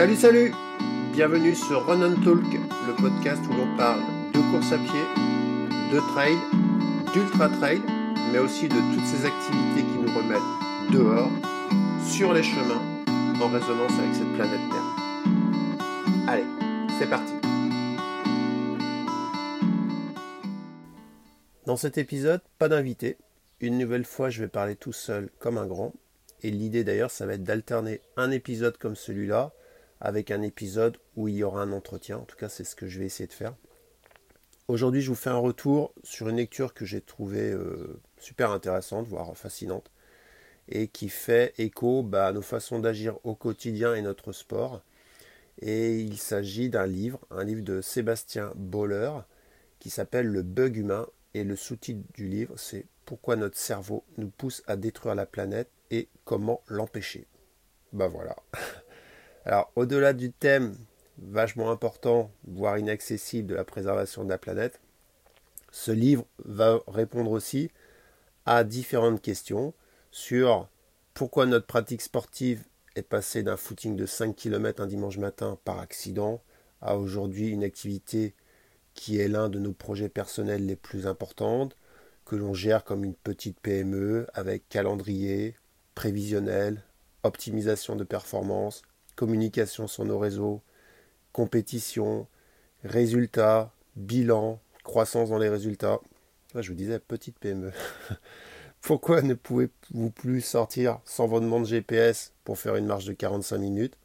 Salut, salut Bienvenue sur Run and Talk, le podcast où l'on parle de course à pied, de trail, d'ultra trail, mais aussi de toutes ces activités qui nous remettent dehors, sur les chemins, en résonance avec cette planète Terre. Allez, c'est parti Dans cet épisode, pas d'invité. Une nouvelle fois, je vais parler tout seul comme un grand. Et l'idée d'ailleurs, ça va être d'alterner un épisode comme celui-là avec un épisode où il y aura un entretien. En tout cas, c'est ce que je vais essayer de faire. Aujourd'hui, je vous fais un retour sur une lecture que j'ai trouvée euh, super intéressante, voire fascinante, et qui fait écho bah, à nos façons d'agir au quotidien et notre sport. Et il s'agit d'un livre, un livre de Sébastien Boller, qui s'appelle Le bug humain. Et le sous-titre du livre, c'est Pourquoi notre cerveau nous pousse à détruire la planète et comment l'empêcher? Ben voilà. Alors, au-delà du thème vachement important, voire inaccessible de la préservation de la planète, ce livre va répondre aussi à différentes questions sur pourquoi notre pratique sportive est passée d'un footing de 5 km un dimanche matin par accident à aujourd'hui une activité qui est l'un de nos projets personnels les plus importants, que l'on gère comme une petite PME avec calendrier, prévisionnel, optimisation de performance, communication sur nos réseaux, compétition, résultats, bilan, croissance dans les résultats. je vous disais, petite PME. Pourquoi ne pouvez-vous plus sortir sans votre montre GPS pour faire une marche de 45 minutes?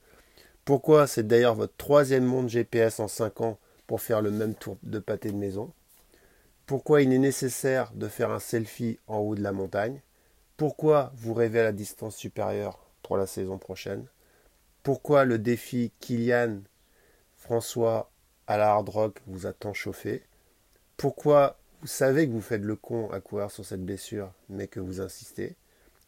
Pourquoi c'est d'ailleurs votre troisième montre GPS en 5 ans pour faire le même tour de pâté de maison? Pourquoi il est nécessaire de faire un selfie en haut de la montagne? Pourquoi vous rêvez à la distance supérieure pour la saison prochaine? Pourquoi le défi Kylian François à la hard rock vous a tant chauffé? Pourquoi vous savez que vous faites le con à courir sur cette blessure, mais que vous insistez?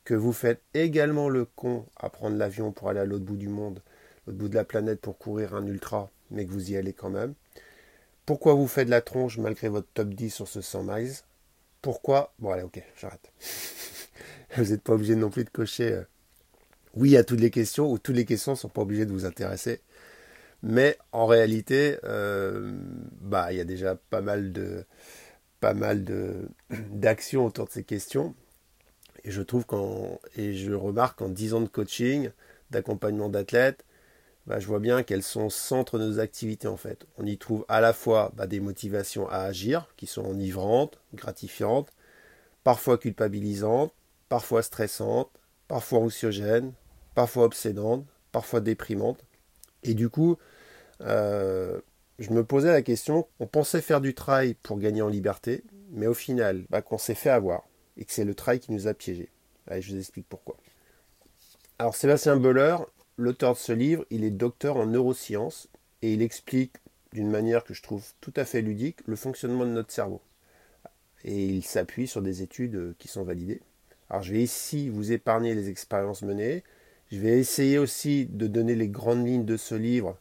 Que vous faites également le con à prendre l'avion pour aller à l'autre bout du monde, l'autre bout de la planète pour courir un ultra, mais que vous y allez quand même? Pourquoi vous faites de la tronche malgré votre top 10 sur ce 100 miles? Pourquoi? Bon allez, ok, j'arrête. vous n'êtes pas obligé non plus de cocher euh, oui à toutes les questions, ou toutes les questions ne sont pas obligées de vous intéresser. Mais en réalité, euh, bah il y a déjà pas mal de d'actions autour de ces questions. Et je trouve qu'en et je remarque en 10 ans de coaching, d'accompagnement d'athlètes, bah, je vois bien qu'elles sont centre de nos activités en fait. On y trouve à la fois bah, des motivations à agir qui sont enivrantes, gratifiantes, parfois culpabilisantes, parfois stressantes, parfois anxiogènes, parfois obsédantes, parfois déprimantes. Et du coup, euh, je me posais la question, on pensait faire du trail pour gagner en liberté, mais au final, bah, qu'on s'est fait avoir et que c'est le trail qui nous a piégés. Allez, je vous explique pourquoi. Alors Sébastien Boller, l'auteur de ce livre, il est docteur en neurosciences et il explique d'une manière que je trouve tout à fait ludique le fonctionnement de notre cerveau. Et il s'appuie sur des études euh, qui sont validées. Alors je vais ici vous épargner les expériences menées. Je vais essayer aussi de donner les grandes lignes de ce livre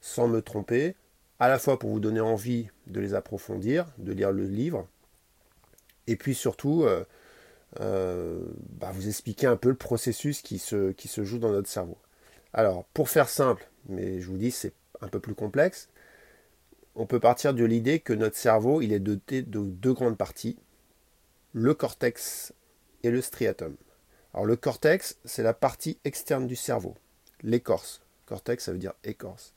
sans me tromper, à la fois pour vous donner envie de les approfondir, de lire le livre, et puis surtout euh, euh, bah, vous expliquer un peu le processus qui se, qui se joue dans notre cerveau. Alors, pour faire simple, mais je vous dis c'est un peu plus complexe, on peut partir de l'idée que notre cerveau, il est doté de deux grandes parties, le cortex et le striatum. Alors le cortex, c'est la partie externe du cerveau, l'écorce. Cortex, ça veut dire écorce.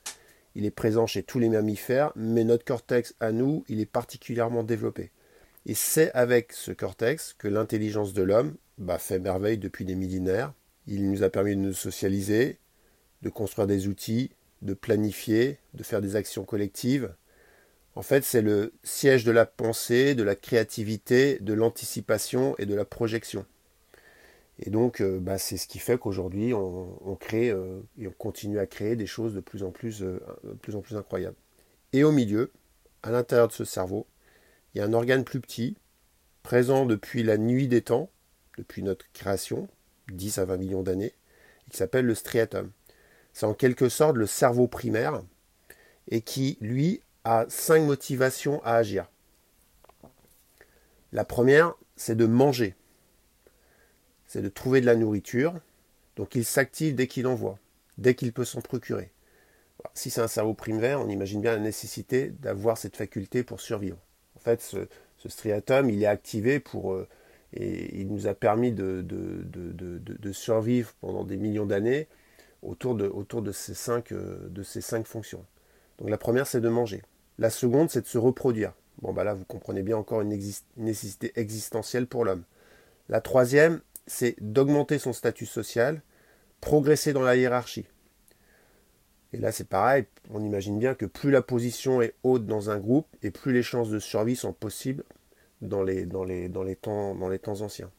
Il est présent chez tous les mammifères, mais notre cortex à nous, il est particulièrement développé. Et c'est avec ce cortex que l'intelligence de l'homme bah, fait merveille depuis des millénaires. Il nous a permis de nous socialiser, de construire des outils, de planifier, de faire des actions collectives. En fait, c'est le siège de la pensée, de la créativité, de l'anticipation et de la projection. Et donc, euh, bah, c'est ce qui fait qu'aujourd'hui, on, crée euh, et on continue à créer des choses de plus en plus, euh, plus en plus incroyables. Et au milieu, à l'intérieur de ce cerveau, il y a un organe plus petit, présent depuis la nuit des temps, depuis notre création, 10 à 20 millions d'années, qui s'appelle le striatum. C'est en quelque sorte le cerveau primaire et qui, lui, a cinq motivations à agir. La première, c'est de manger. C'est de trouver de la nourriture. Donc il s'active dès qu'il en voit, dès qu'il peut s'en procurer. Si c'est un cerveau primaire, on imagine bien la nécessité d'avoir cette faculté pour survivre. En fait, ce, striatum, il est activé pour... Euh, et il nous a permis de, survivre pendant des millions d'années autour, de, autour de, ces cinq, euh, de ces cinq fonctions. Donc la première, c'est de manger. La seconde, c'est de se reproduire. Bon, bah là, vous comprenez bien encore une nécessité existentielle pour l'homme. La troisième, c'est d'augmenter son statut social, progresser dans la hiérarchie. Et là, c'est pareil, on imagine bien que plus la position est haute dans un groupe, et plus les chances de survie sont possibles dans les, temps, dans les temps anciens.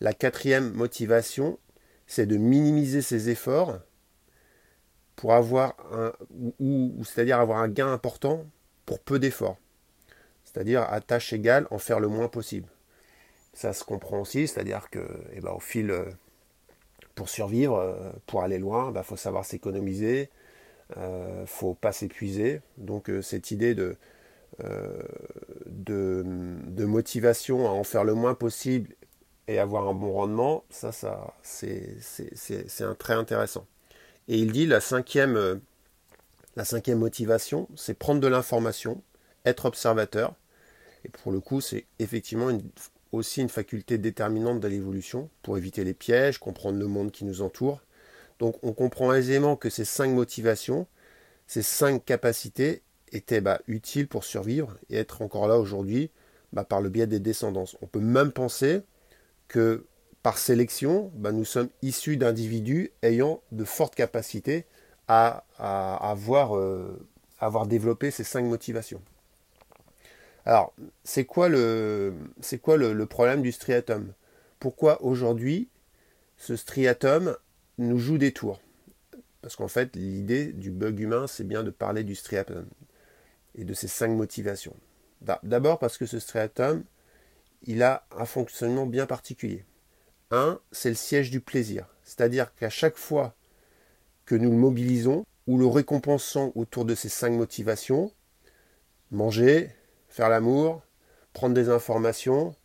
La quatrième motivation, c'est de minimiser ses efforts pour avoir un, ou, c'est-à-dire avoir un gain important pour peu d'efforts. C'est-à-dire à tâche égale, en faire le moins possible. Ça se comprend aussi, c'est-à-dire que eh ben, au fil, euh, pour survivre, euh, pour aller loin, il bah, faut savoir s'économiser, euh, faut pas s'épuiser. Donc cette idée de, de, de, motivation à en faire le moins possible et avoir un bon rendement, ça, ça c'est un intéressant. Et il dit la cinquième, euh, la cinquième motivation, c'est prendre de l'information, être observateur. Et pour le coup, c'est effectivement aussi une faculté déterminante de l'évolution pour éviter les pièges, comprendre le monde qui nous entoure. Donc on comprend aisément que ces cinq motivations, ces cinq capacités étaient bah, utiles pour survivre et être encore là aujourd'hui bah, par le biais des descendances. On peut même penser que par sélection, bah, nous sommes issus d'individus ayant de fortes capacités à, avoir, euh, avoir, développé ces cinq motivations. Alors, c'est quoi, le, problème du striatum? Pourquoi aujourd'hui ce striatum nous joue des tours? Parce qu'en fait, l'idée du bug humain, c'est bien de parler du striatum et de ses cinq motivations. D'abord parce que ce striatum, il a un fonctionnement bien particulier. Un, c'est le siège du plaisir. C'est-à-dire qu'à chaque fois que nous le mobilisons ou le récompensons autour de ces cinq motivations, manger, faire l'amour, prendre des informations,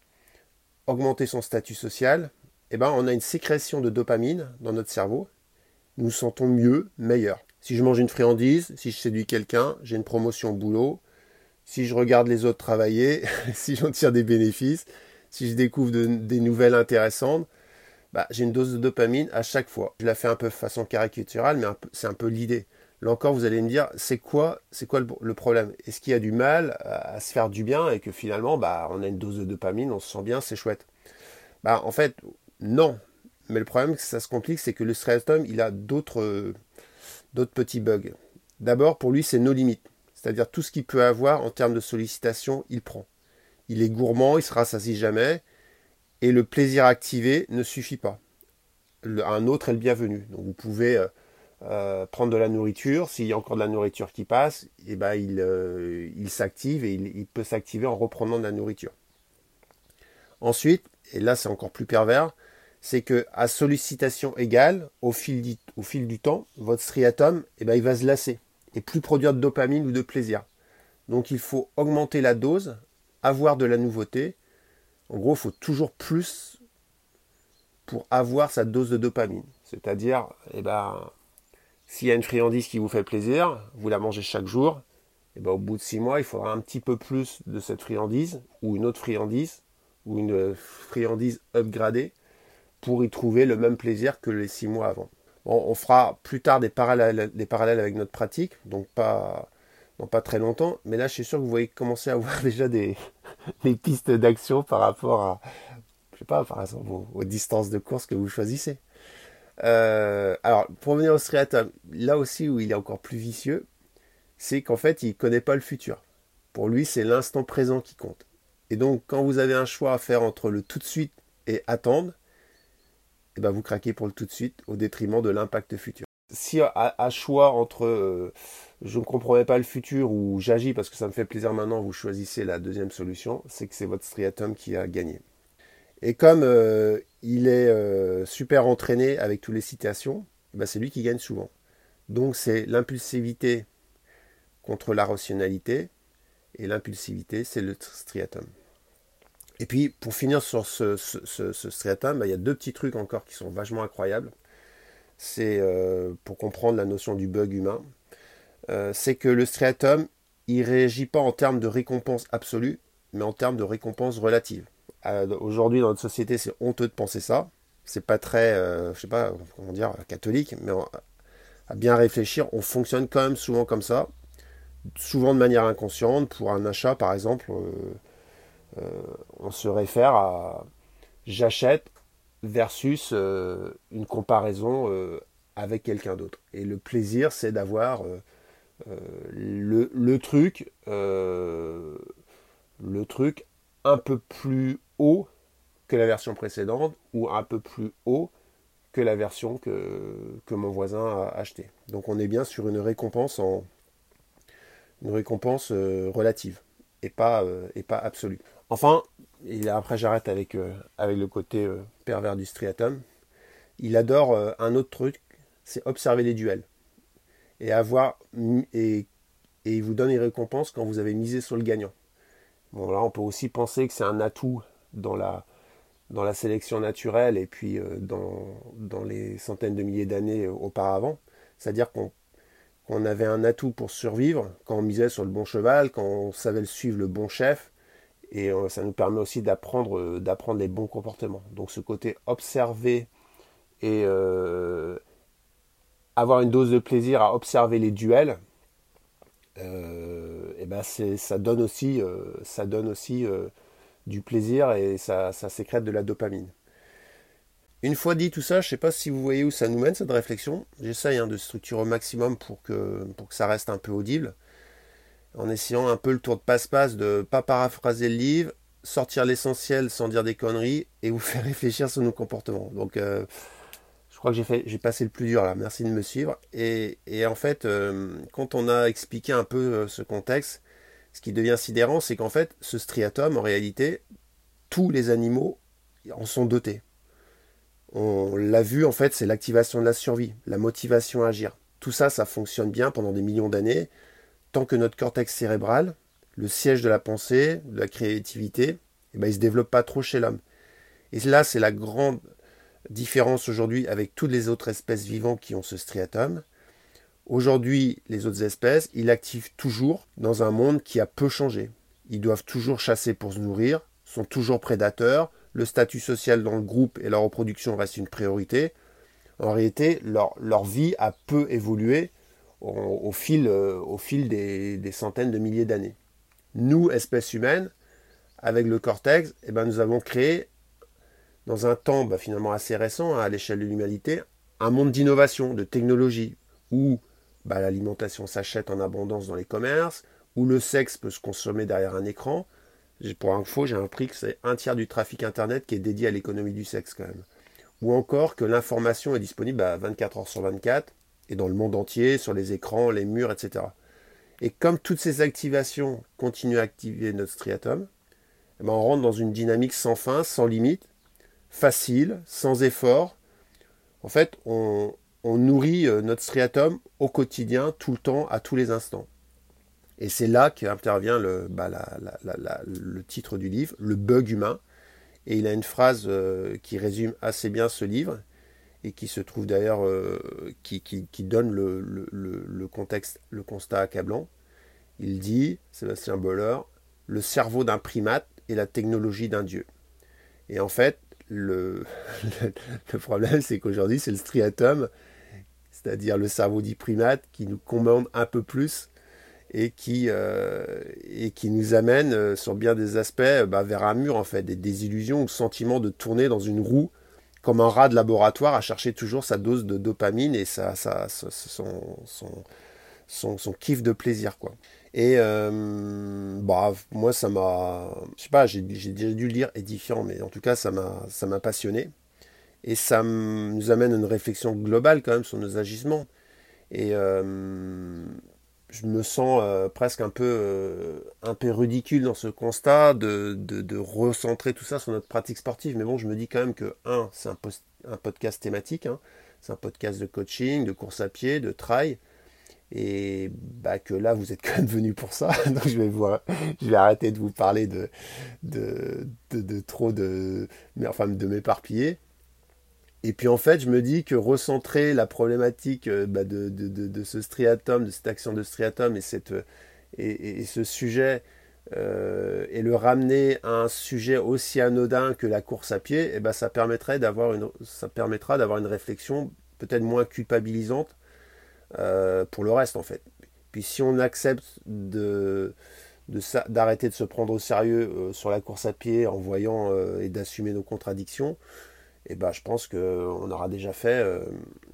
augmenter son statut social, eh ben, on a une sécrétion de dopamine dans notre cerveau. Nous nous sentons mieux, meilleurs. Si je mange une friandise, si je séduis quelqu'un, j'ai une promotion au boulot. Si je regarde les autres travailler, si j'en tire des bénéfices, si je découvre des nouvelles intéressantes, bah, j'ai une dose de dopamine à chaque fois. Je la fais un peu façon caricaturale, mais c'est un peu l'idée. Là encore, vous allez me dire, c'est quoi, c'est quoi le, problème? Est-ce qu'il y a du mal à, se faire du bien et que finalement, bah, on a une dose de dopamine, on se sent bien, c'est chouette? Bah, En fait, non. Mais le problème, ça se complique, c'est que le striatum, il a d'autres, d'autres petits bugs. D'abord, pour lui, c'est nos limites. C'est-à-dire tout ce qu'il peut avoir en termes de sollicitation, il prend il est gourmand, il se rassasie jamais, et le plaisir activé ne suffit pas. un autre est le bienvenu. Donc vous pouvez euh, euh, prendre de la nourriture, s'il y a encore de la nourriture qui passe, eh ben il, euh, il s'active et il, peut s'activer en reprenant de la nourriture. Ensuite, et là c'est encore plus pervers, c'est que à sollicitation égale, au fil, du, au fil du temps, votre striatum, eh ben, il va se lasser et plus produire de dopamine ou de plaisir. Donc il faut augmenter la dose avoir de la nouveauté. En gros, il faut toujours plus pour avoir sa dose de dopamine. C'est-à-dire, eh ben, s'il y a une friandise qui vous fait plaisir, vous la mangez chaque jour, et eh ben, au bout de six mois, il faudra un petit peu plus de cette friandise, ou une autre friandise, ou une friandise upgradée, pour y trouver le même plaisir que les six mois avant. on fera plus tard des parallèles, avec notre pratique, donc pas, pas très longtemps, mais là je suis sûr que vous voyez commencer à avoir déjà des, pistes d'action par rapport à, je sais pas, par exemple, aux, distances de course que vous choisissez. Euh, alors, pour venir au striatum, là aussi où il est encore plus vicieux, c'est qu'en fait, il ne connaît pas le futur. Pour lui, c'est l'instant présent qui compte. Et donc, quand vous avez un choix à faire entre le tout de suite et attendre, eh ben vous craquez pour le tout de suite au détriment de l'impact futur si à, choix entre euh, je ne comprends pas le futur ou j'agis parce que ça me fait plaisir maintenant, vous choisissez la deuxième solution, c'est que c'est votre striatum qui a gagné. Et comme euh, il est euh, super entraîné avec toutes les citations, bah, c'est lui qui gagne souvent. Donc c'est l'impulsivité contre la rationalité, et l'impulsivité, c'est le striatum. Et puis, pour finir sur ce, striatum, bah, il y a deux petits trucs encore qui sont vachement incroyables c'est euh, pour comprendre la notion du bug humain. c'est que le striatum, il réagit pas en termes de récompense absolue, mais en termes de récompense relative. Aujourd'hui, dans notre société, c'est honteux de penser ça. C'est pas très, je sais pas comment dire, catholique, mais à bien réfléchir, on fonctionne quand même souvent comme ça, souvent de manière inconsciente. Pour un achat, par exemple, on se réfère à j'achète versus euh, une comparaison euh, avec quelqu'un d'autre. Et le plaisir, c'est d'avoir euh, le, truc, le truc un peu plus haut que la version précédente ou un peu plus haut que la version que, mon voisin a acheté. Donc on est bien sur une récompense en une récompense relative et pas, et pas absolue. Enfin, et après j'arrête avec, euh, avec le côté euh, pervers du striatum, il adore euh, un autre truc, c'est observer les duels. Et avoir et, et il vous donne une récompense quand vous avez misé sur le gagnant. Bon là on peut aussi penser que c'est un atout dans la, dans la sélection naturelle et puis dans, dans les centaines de milliers d'années auparavant. C'est-à-dire qu'on avait un atout pour survivre quand on misait sur le bon cheval, quand on savait suivre le bon chef, et euh, ça nous permet aussi d'apprendre euh, les bons comportements. Donc ce côté observer et euh, avoir une dose de plaisir à observer les duels, et ben ça donne aussi, ça donne aussi du plaisir et ça, sécrète de la dopamine. Une fois dit tout ça, je ne sais pas si vous voyez où ça nous mène cette réflexion. J'essaye hein, de structurer au maximum pour que, pour que ça reste un peu audible en essayant un peu le tour de passe-passe de pas paraphraser le livre, sortir l'essentiel sans dire des conneries et vous faire réfléchir sur nos comportements. Donc euh, crois que j'ai passé le plus dur là, merci de me suivre. Et, en fait, euh, quand on a expliqué un peu euh, ce contexte, ce qui devient sidérant, c'est qu'en fait, ce striatum, en réalité, tous les animaux en sont dotés. On l'a vu, en fait, c'est l'activation de la survie, la motivation à agir. Tout ça, ça fonctionne bien pendant des millions d'années tant que notre cortex cérébral, le siège de la pensée, de la créativité, eh ben, il ne se développe pas trop chez l'homme. Et là, c'est la grande différence aujourd'hui avec toutes les autres espèces vivantes qui ont ce striatum. Aujourd'hui, les autres espèces, ils l'activent toujours dans un monde qui a peu changé. Ils doivent toujours chasser pour se nourrir, sont toujours prédateurs, le statut social dans le groupe et la reproduction restent une priorité. En réalité, leur, vie a peu évolué au, fil, euh, des, centaines de milliers d'années. Nous, espèces humaines, avec le cortex, eh ben, nous avons créé, dans un temps bah, finalement assez récent hein, à l'échelle de l'humanité, un monde d'innovation, de technologie, où bah, l'alimentation s'achète en abondance dans les commerces, où le sexe peut se consommer derrière un écran. Pour info, j'ai appris que c'est un tiers du trafic Internet qui est dédié à l'économie du sexe quand même. Ou encore que l'information est disponible à 24 heures sur 24, et dans le monde entier, sur les écrans, les murs, etc. Et comme toutes ces activations continuent à activer notre striatum, eh ben, on rentre dans une dynamique sans fin, sans limite, facile, sans effort. En fait, on, nourrit euh, notre striatum au quotidien, tout le temps, à tous les instants. Et c'est là qu'intervient le, bah, titre du livre, Le bug humain. Et il a une phrase euh, qui résume assez bien ce livre et qui se trouve d'ailleurs, euh, qui, donne le, contexte, le constat accablant. Il dit, Sébastien Boller, le cerveau d'un primate et la technologie d'un dieu. Et en fait, le, problème, c'est qu'aujourd'hui, c'est le striatum, c'est-à-dire le cerveau dit primate, qui nous commande un peu plus et qui, euh, nous amène, euh, sur bien des aspects, bah, vers un mur, en fait, des désillusions ou le sentiment de tourner dans une roue comme un rat de laboratoire à chercher toujours sa dose de dopamine et sa, son, son, son, kiff de plaisir. quoi. Et euh, bah, moi, ça m'a. Je sais pas, j'ai déjà dû le lire édifiant, mais en tout cas, ça m'a passionné. Et ça nous amène à une réflexion globale quand même sur nos agissements. Et euh, je me sens euh, presque un peu, un peu ridicule dans ce constat de, de, recentrer tout ça sur notre pratique sportive. Mais bon, je me dis quand même que, un, c'est un, un, podcast thématique, hein. c'est un podcast de coaching, de course à pied, de trail. Et bah, que là, vous êtes quand même venu pour ça. Donc je vais, je vais arrêter de vous parler de, de, de, trop de, enfin, de m'éparpiller. Et puis en fait, je me dis que recentrer la problématique euh, bah, de, de, ce striatum, de cette action de striatum et, cette, et, ce sujet, euh, et le ramener à un sujet aussi anodin que la course à pied, et eh ben, ça, permettrait d'avoir une, ça permettra d'avoir une réflexion peut-être moins culpabilisante euh, pour le reste en fait. Puis si on accepte de, d'arrêter de, se prendre au sérieux euh, sur la course à pied en voyant euh, et d'assumer nos contradictions, eh ben, je pense qu'on aura déjà fait,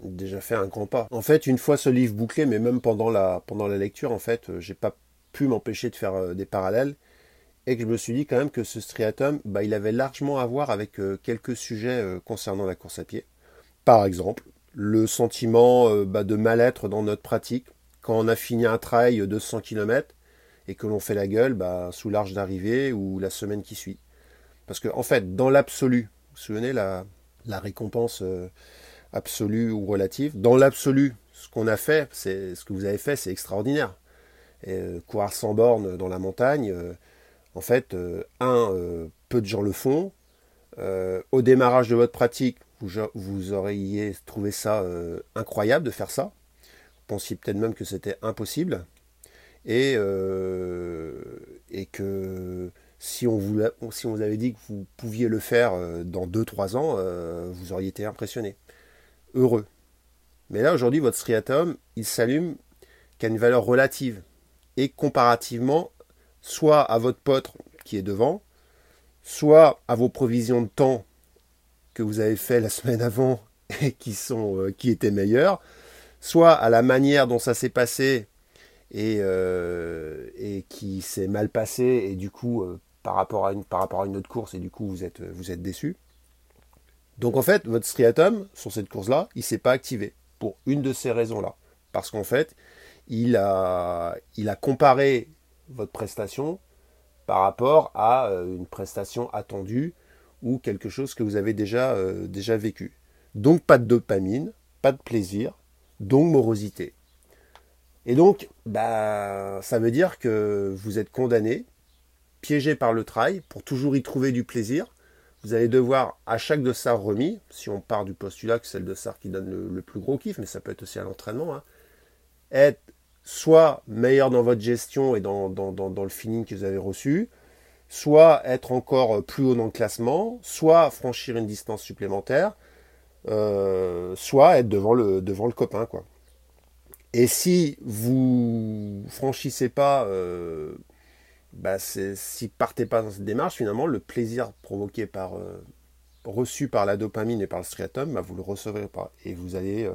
déjà fait un grand pas. En fait, une fois ce livre bouclé, mais même pendant la, pendant la lecture, en fait, j'ai pas pu m'empêcher de faire des parallèles et que je me suis dit quand même que ce striatum, bah, il avait largement à voir avec quelques sujets concernant la course à pied. Par exemple, le sentiment euh, bah, de mal-être dans notre pratique. Quand on a fini un trail de 100 km et que l'on fait la gueule bah, sous l'arche d'arrivée ou la semaine qui suit. Parce que, en fait, dans l'absolu, vous vous souvenez la, la récompense euh, absolue ou relative Dans l'absolu, ce qu'on a fait, c'est ce que vous avez fait, c'est extraordinaire. Et, euh, courir sans borne dans la montagne, en fait, un, peu de gens le font. au démarrage de votre pratique, vous, auriez trouvé ça euh, incroyable de faire ça. Vous pensiez peut-être même que c'était impossible. Et, euh, que si on, vous, si on vous avait dit que vous pouviez le faire euh, dans 2-3 ans, vous auriez été impressionné. Heureux. Mais là, aujourd'hui, votre striatum, il s'allume qu'à une valeur relative. Et comparativement, soit à votre pote qui est devant, soit à vos provisions de temps vous avez fait la semaine avant et qui, sont, euh, qui étaient meilleurs, soit à la manière dont ça s'est passé et, euh, et qui s'est mal passé et du coup euh, par, rapport à une, par rapport à une autre course et du coup vous êtes, vous êtes déçu. Donc en fait, votre striatum sur cette course-là, il s'est pas activé pour une de ces raisons-là. Parce qu'en fait, il a, il a comparé votre prestation par rapport à une prestation attendue ou quelque chose que vous avez déjà, euh, déjà vécu. Donc pas de dopamine, pas de plaisir, donc morosité. Et donc, bah, ça veut dire que vous êtes condamné, piégé par le trail, pour toujours y trouver du plaisir. Vous allez devoir, à chaque dossard remis, si on part du postulat que c'est le dossard qui donne le, plus gros kiff, mais ça peut être aussi à l'entraînement, hein, être soit meilleur dans votre gestion et dans, dans, dans le feeling que vous avez reçu, soit être encore plus haut dans le classement, soit franchir une distance supplémentaire, euh, soit être devant le, devant le copain. Quoi. Et si vous franchissez pas, euh, bah si partez pas dans cette démarche, finalement, le plaisir provoqué par, euh, reçu par la dopamine et par le striatum, bah, vous le recevrez pas. Et vous allez, euh,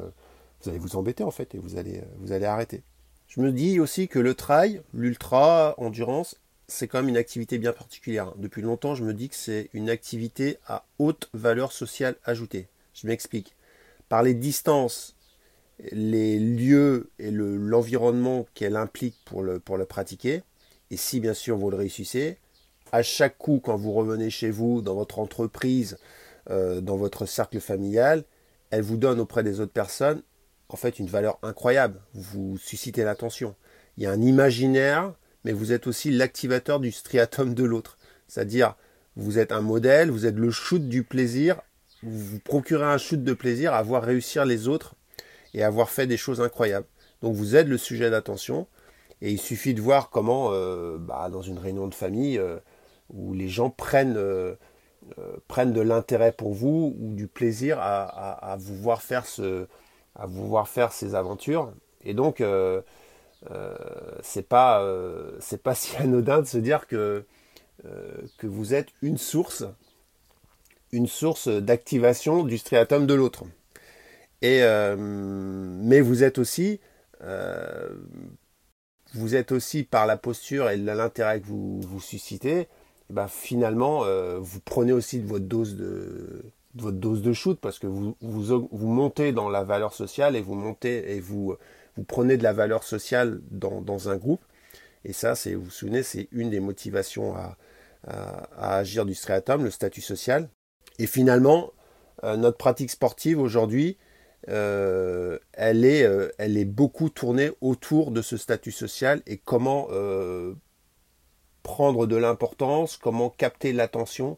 vous allez vous embêter en fait, et vous allez, vous allez arrêter. Je me dis aussi que le trail, l'ultra endurance, c'est quand même une activité bien particulière. Depuis longtemps, je me dis que c'est une activité à haute valeur sociale ajoutée. Je m'explique. Par les distances, les lieux et l'environnement qu'elle implique pour le, pour pratiquer, et si bien sûr vous le réussissez, à chaque coup, quand vous revenez chez vous, dans votre entreprise, euh, dans votre cercle familial, elle vous donne auprès des autres personnes, en fait, une valeur incroyable. Vous suscitez l'attention. Il y a un imaginaire mais vous êtes aussi l'activateur du striatum de l'autre. C'est-à-dire, vous êtes un modèle, vous êtes le shoot du plaisir, vous procurez un shoot de plaisir à voir réussir les autres et à avoir fait des choses incroyables. Donc vous êtes le sujet d'attention et il suffit de voir comment, euh, bah, dans une réunion de famille, euh, où les gens prennent, euh, prennent de l'intérêt pour vous ou du plaisir à, vous voir faire ce, à vous voir faire ces aventures. Et donc, c'est pas euh, c'est pas si anodin de se dire que euh, que vous êtes une source une source d'activation du striatum de l'autre. Et mais vous êtes aussi vous êtes aussi par la posture et l'intérêt que vous, vous suscitez, bah finalement vous prenez aussi de votre dose de, de, votre dose de shoot parce que vous, vous, vous montez dans la valeur sociale et vous montez et vous vous prenez de la valeur sociale dans, un groupe. Et ça, vous vous souvenez, c'est une des motivations à, agir du striatum, le statut social. Et finalement, euh, notre pratique sportive aujourd'hui, euh, elle, est, euh, elle est beaucoup tournée autour de ce statut social et comment prendre de l'importance, comment capter l'attention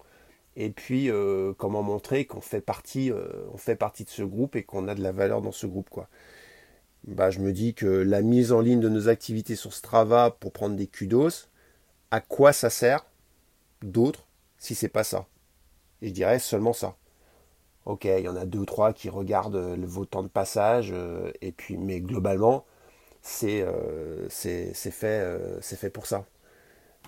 et puis comment montrer qu'on fait partie, on fait partie de ce groupe et qu'on a de la valeur dans ce groupe quoi. Bah, je me dis que la mise en ligne de nos activités sur Strava pour prendre des kudos, à quoi ça sert d'autre si c'est pas ça? Et je dirais seulement ça. Ok, il y en a deux ou trois qui regardent vos temps de passage, euh, et puis, mais globalement, c'est euh, euh, fait pour ça.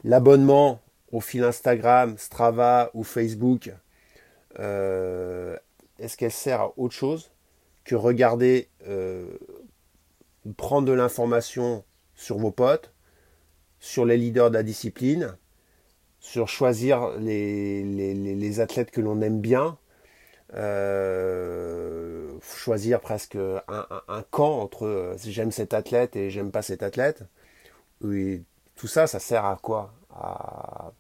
L'abonnement au fil Instagram, Strava ou Facebook, est-ce qu'elle sert à autre chose que regarder, prendre de l'information sur vos potes, sur les leaders de la discipline, sur choisir les, les, athlètes que l'on aime bien, euh, choisir presque un, un, camp entre euh, j'aime cet athlète et j'aime pas cet athlète. Tout ça, ça sert à quoi?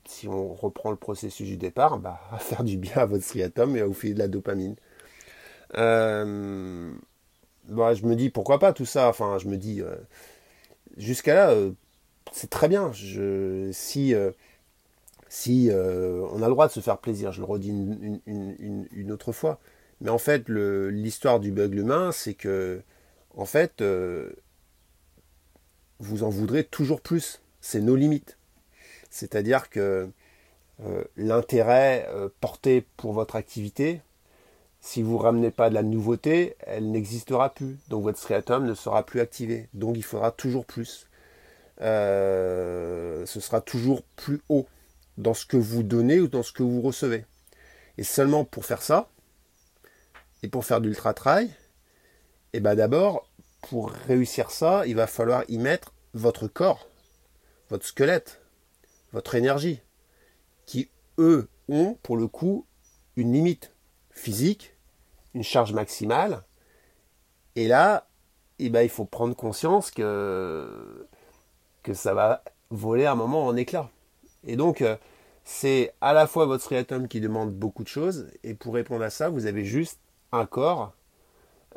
Si on reprend le processus du départ, bah, à faire du bien à votre striatum et à vous filer de la dopamine. Euh, bah, je me dis pourquoi pas tout ça? Enfin, je me dis jusqu'à là, c'est très bien. Je, si euh, si euh, on a le droit de se faire plaisir, je le redis une, autre fois. Mais en fait, l'histoire du bug humain, c'est que en fait, euh, vous en voudrez toujours plus. C'est nos limites. C'est-à-dire que l'intérêt porté pour votre activité, si vous ne ramenez pas de la nouveauté, elle n'existera plus. Donc votre striatum ne sera plus activé. Donc il faudra toujours plus. Euh, ce sera toujours plus haut dans ce que vous donnez ou dans ce que vous recevez. Et seulement pour faire ça, et pour faire d'ultra trail, et eh ben d'abord, pour réussir ça, il va falloir y mettre votre corps, votre squelette, votre énergie, qui eux ont pour le coup une limite physique, une charge maximale. Et là, eh ben, il faut prendre conscience que que ça va voler un moment en éclat. Et donc, euh, c'est à la fois votre striatum qui demande beaucoup de choses, et pour répondre à ça, vous avez juste un corps,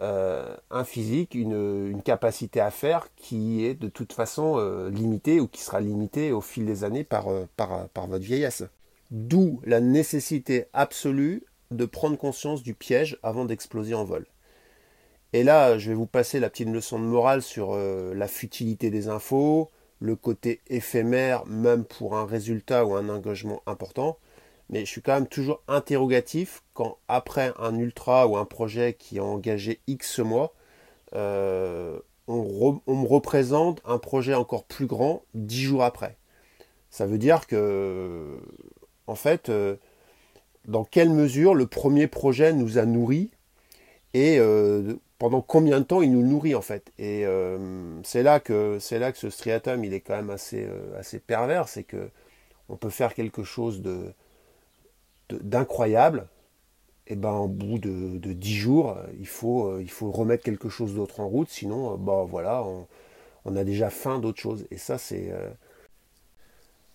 euh, un physique, une, capacité à faire qui est de toute façon euh, limitée ou qui sera limitée au fil des années par, par, par votre vieillesse. D'où la nécessité absolue de prendre conscience du piège avant d'exploser en vol. Et là, je vais vous passer la petite leçon de morale sur la futilité des infos, le côté éphémère, même pour un résultat ou un engagement important. Mais je suis quand même toujours interrogatif quand, après un ultra ou un projet qui a engagé X mois, euh, on, me représente un projet encore plus grand dix jours après. Ça veut dire que, en fait, euh, dans quelle mesure le premier projet nous a nourris et euh, pendant combien de temps il nous nourrit en fait. Et euh, c'est là que c'est là que ce striatum il est quand même assez euh, assez pervers, c'est que on peut faire quelque chose de d'incroyable, et ben au bout de, de 10 jours, il faut il faut remettre quelque chose d'autre en route, sinon bah voilà, on, a déjà faim d'autre chose. Et ça c'est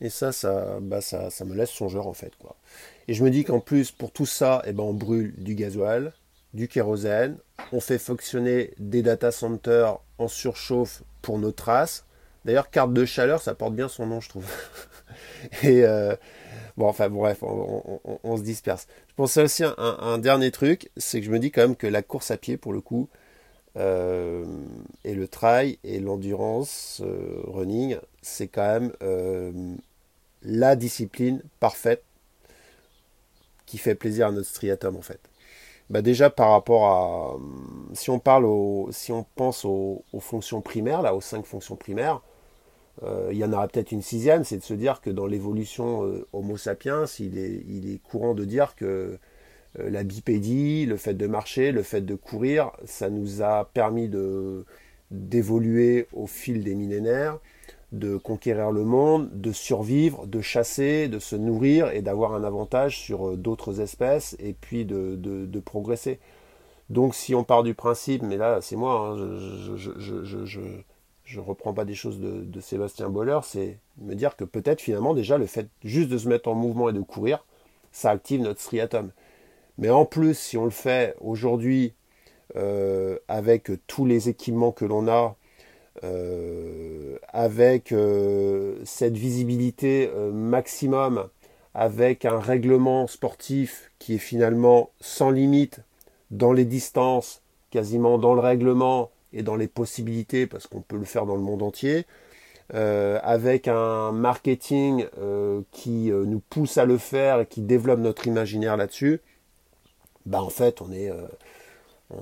et ça, ça, bah, ça, ça me laisse songeur en fait quoi. Et je me dis qu'en plus pour tout ça, et ben on brûle du gasoil, du kérosène, on fait fonctionner des data centers en surchauffe pour nos traces. D'ailleurs, carte de chaleur, ça porte bien son nom, je trouve. Et euh, bon, enfin bref, on, se disperse. Je pensais aussi à un, dernier truc, c'est que je me dis quand même que la course à pied, pour le coup, euh, et le trail et l'endurance euh, running, c'est quand même la discipline parfaite qui fait plaisir à notre striatum en fait. Bah déjà par rapport à si on parle si on pense aux, fonctions primaires là aux cinq fonctions primaires euh, il y en aura peut-être une sixième c'est de se dire que dans l'évolution euh, Homo sapiens il est, courant de dire que euh, la bipédie le fait de marcher le fait de courir ça nous a permis d'évoluer au fil des millénaires de conquérir le monde, de survivre, de chasser, de se nourrir et d'avoir un avantage sur euh, d'autres espèces et puis de, de, progresser. Donc si on part du principe, mais là c'est moi, hein, je, ne reprends pas des choses de, de Sébastien Boller, c'est me dire que peut-être finalement déjà le fait juste de se mettre en mouvement et de courir, ça active notre striatum. Mais en plus, si on le fait aujourd'hui euh, avec tous les équipements que l'on a, euh, avec euh, cette visibilité euh, maximum, avec un règlement sportif qui est finalement sans limite dans les distances, quasiment dans le règlement et dans les possibilités, parce qu'on peut le faire dans le monde entier, avec un marketing qui nous pousse à le faire et qui développe notre imaginaire là-dessus, bah en fait on est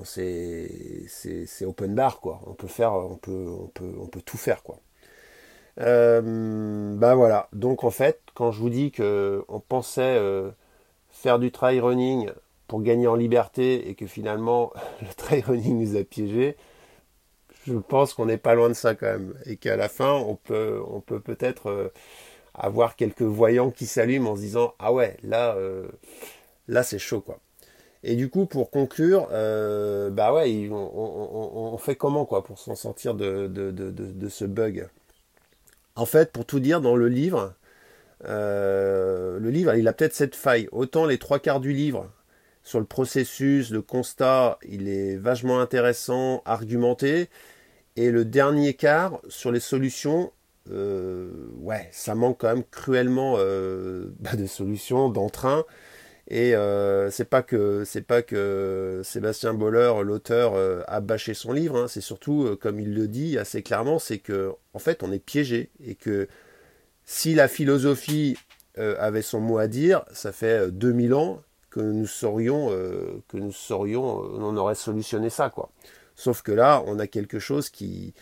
c'est open bar quoi. On peut faire, on peut, tout faire quoi. Bah voilà. Donc en fait, quand je vous dis que on pensait euh, faire du trail running pour gagner en liberté et que finalement le trail running nous a piégés, je pense qu'on n'est pas loin de ça quand même et qu'à la fin on peut, on peut peut-être euh, avoir quelques voyants qui s'allument en se disant ah ouais là, là c'est chaud quoi. Et du coup, pour conclure, bah ouais, on, fait comment quoi pour s'en sortir de, de, de, ce bug? En fait, pour tout dire, dans le livre, euh, le livre, il a peut-être cette faille. Autant les trois quarts du livre, sur le processus, le constat, il est vachement intéressant, argumenté. Et le dernier quart, sur les solutions, euh, ouais, ça manque quand même cruellement euh, bah, de solutions, d'entrain. Et euh, c'est pas que c'est pas que Sébastien Boller, l'auteur, euh, a bâché son livre. Hein. c'est surtout, euh, comme il le dit assez clairement, c'est que en fait on est piégé et que si la philosophie avait son mot à dire, ça fait 2000 ans que nous saurions que nous saurions, on aurait solutionné ça quoi. Sauf que là, on a quelque chose qui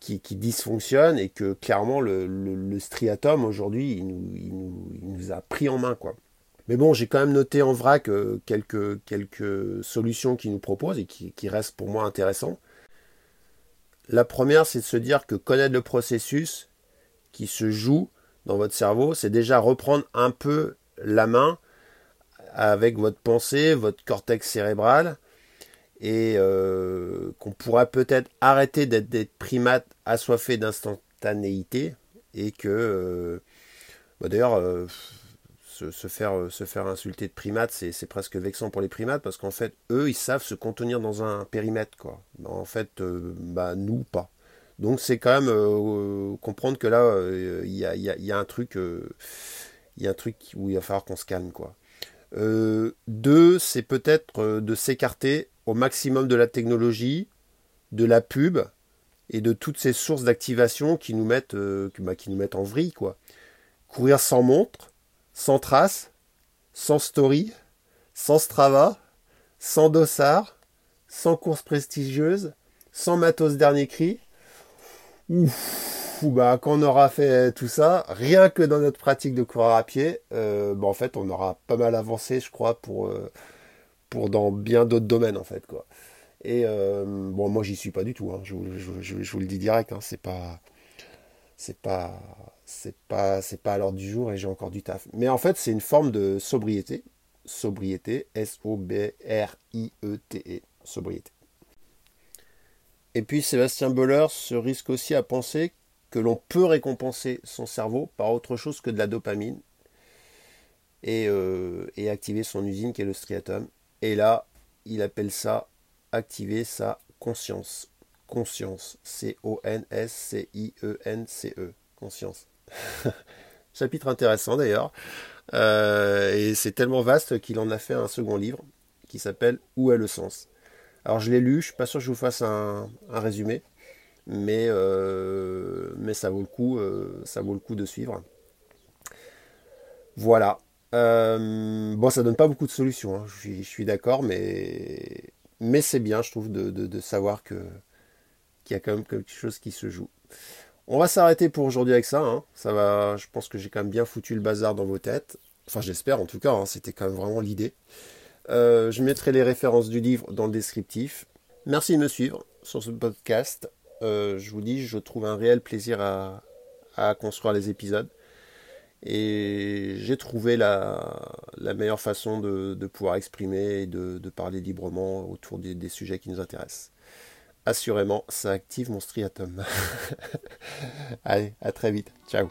qui, dysfonctionne et que clairement le, le, striatum aujourd'hui il nous, il, nous, il nous a pris en main quoi. Mais bon, j'ai quand même noté en vrac euh, quelques, quelques solutions qu'ils nous proposent et qui, restent pour moi intéressants. La première, c'est de se dire que connaître le processus qui se joue dans votre cerveau, c'est déjà reprendre un peu la main avec votre pensée, votre cortex cérébral, et euh, qu'on pourra peut-être arrêter d'être des primates assoiffés d'instantanéité, et que, euh, bah, d'ailleurs, se, faire, euh, se faire insulter de primates, c'est presque vexant pour les primates parce qu'en fait, eux, ils savent se contenir dans un périmètre. Quoi. En fait, euh, bah, nous, pas. Donc c'est quand même euh, comprendre que là, il y, a, y, a, un truc, il y a un truc où il va falloir qu'on se calme. Quoi. deux, c'est peut-être de s'écarter au maximum de la technologie, de la pub et de toutes ces sources d'activation qui nous mettent, bah, qui nous mettent en vrille. Quoi. Courir sans montre, sans trace, sans story, sans Strava, sans dossard, sans course prestigieuse, sans matos dernier cri. Ouf, bah, quand on aura fait tout ça, rien que dans notre pratique de courir à pied, euh, bah, en fait, on aura pas mal avancé, je crois, pour, euh, dans bien d'autres domaines, en fait, quoi. Et euh, bon, moi, j'y suis pas du tout. Hein. Je, vous le dis direct. Hein. C'est pas, c'est pas, c'est pas pas à l'ordre du jour et j'ai encore du taf. Mais en fait, c'est une forme de sobriété, sobriété, S O I E E, sobriété. Et puis Sébastien Boller se risque aussi à penser que l'on peut récompenser son cerveau par autre chose que de la dopamine et, euh, et activer son usine qui est le striatum. Et là, il appelle ça activer sa conscience. Conscience. C-O-N-S-C-I-E-N-C-E. Conscience. Chapitre intéressant d'ailleurs. Euh, et c'est tellement vaste qu'il en a fait un second livre qui s'appelle Où est le sens? Alors je l'ai lu, je suis pas sûr que je vous fasse un, résumé, mais, euh, mais ça vaut le coup, euh, ça vaut le coup de suivre. Voilà. bon, ça donne pas beaucoup de solutions, hein. je suis, d'accord, mais, mais c'est bien, je trouve, de, de savoir que qu'il y a quand même quelque chose qui se joue. On va s'arrêter pour aujourd'hui avec ça. Hein. Ça va, je pense que j'ai quand même bien foutu le bazar dans vos têtes. Enfin, j'espère en tout cas. Hein. C'était quand même vraiment l'idée. Euh, je mettrai les références du livre dans le descriptif. Merci de me suivre sur ce podcast. Euh, je vous dis, je trouve un réel plaisir à, construire les épisodes. Et j'ai trouvé la, meilleure façon de, pouvoir exprimer et de, parler librement autour des sujets qui nous intéressent assurément, ça active mon striatum. Allez, à très vite. Ciao.